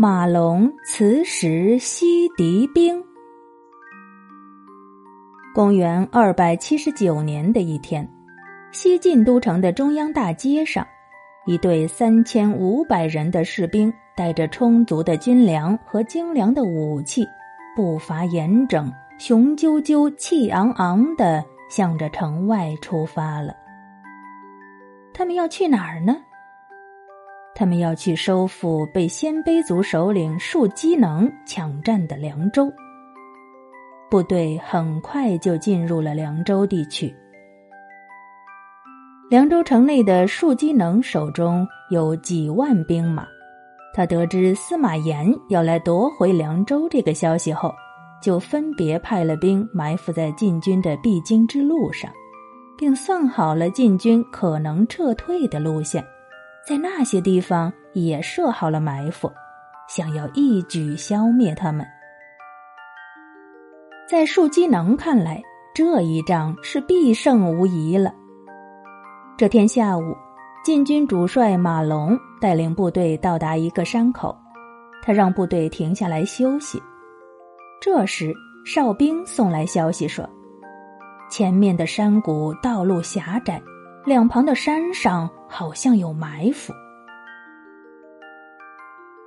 马龙辞时西敌兵。公元二百七十九年的一天，西晋都城的中央大街上，一队三千五百人的士兵，带着充足的军粮和精良的武器，步伐严整，雄赳赳、气昂昂的向着城外出发了。他们要去哪儿呢？他们要去收复被鲜卑族首领树机能抢占的凉州。部队很快就进入了凉州地区。凉州城内的树机能手中有几万兵马，他得知司马炎要来夺回凉州这个消息后，就分别派了兵埋伏在晋军的必经之路上。并算好了晋军可能撤退的路线，在那些地方也设好了埋伏，想要一举消灭他们。在树机能看来，这一仗是必胜无疑了。这天下午，晋军主帅马龙带领部队到达一个山口，他让部队停下来休息。这时，哨兵送来消息说。前面的山谷道路狭窄，两旁的山上好像有埋伏。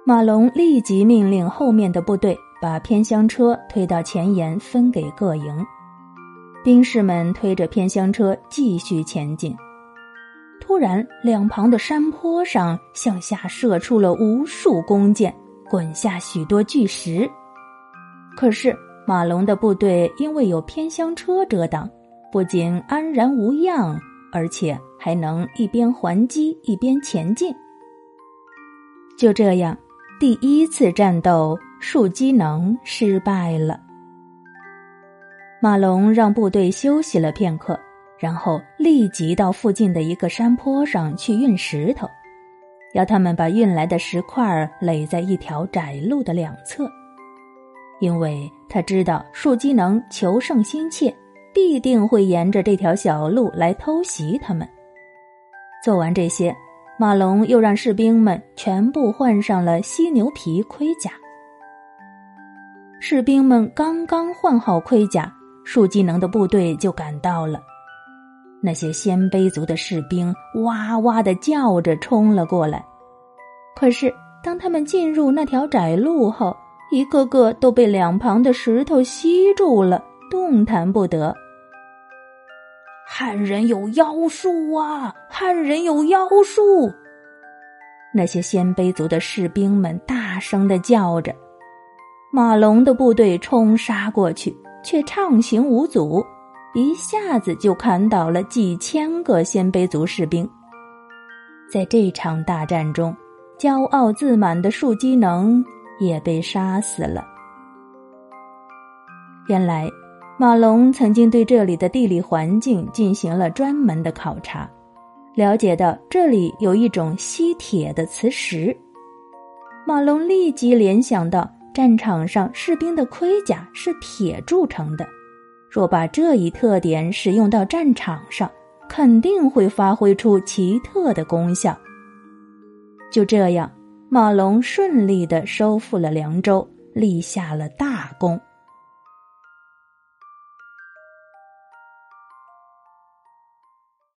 马龙立即命令后面的部队把偏厢车推到前沿，分给各营。兵士们推着偏厢车继续前进。突然，两旁的山坡上向下射出了无数弓箭，滚下许多巨石。可是。马龙的部队因为有偏厢车遮挡，不仅安然无恙，而且还能一边还击一边前进。就这样，第一次战斗树机能失败了。马龙让部队休息了片刻，然后立即到附近的一个山坡上去运石头，要他们把运来的石块垒在一条窄路的两侧。因为他知道树机能求胜心切，必定会沿着这条小路来偷袭他们。做完这些，马龙又让士兵们全部换上了犀牛皮盔甲。士兵们刚刚换好盔甲，树技能的部队就赶到了。那些鲜卑族的士兵哇哇的叫着冲了过来，可是当他们进入那条窄路后，一个个都被两旁的石头吸住了，动弹不得。汉人有妖术啊！汉人有妖术！那些鲜卑族的士兵们大声的叫着。马龙的部队冲杀过去，却畅行无阻，一下子就砍倒了几千个鲜卑族士兵。在这场大战中，骄傲自满的树机能。也被杀死了。原来，马龙曾经对这里的地理环境进行了专门的考察，了解到这里有一种吸铁的磁石。马龙立即联想到战场上士兵的盔甲是铁铸成的，若把这一特点使用到战场上，肯定会发挥出奇特的功效。就这样。马龙顺利的收复了凉州，立下了大功。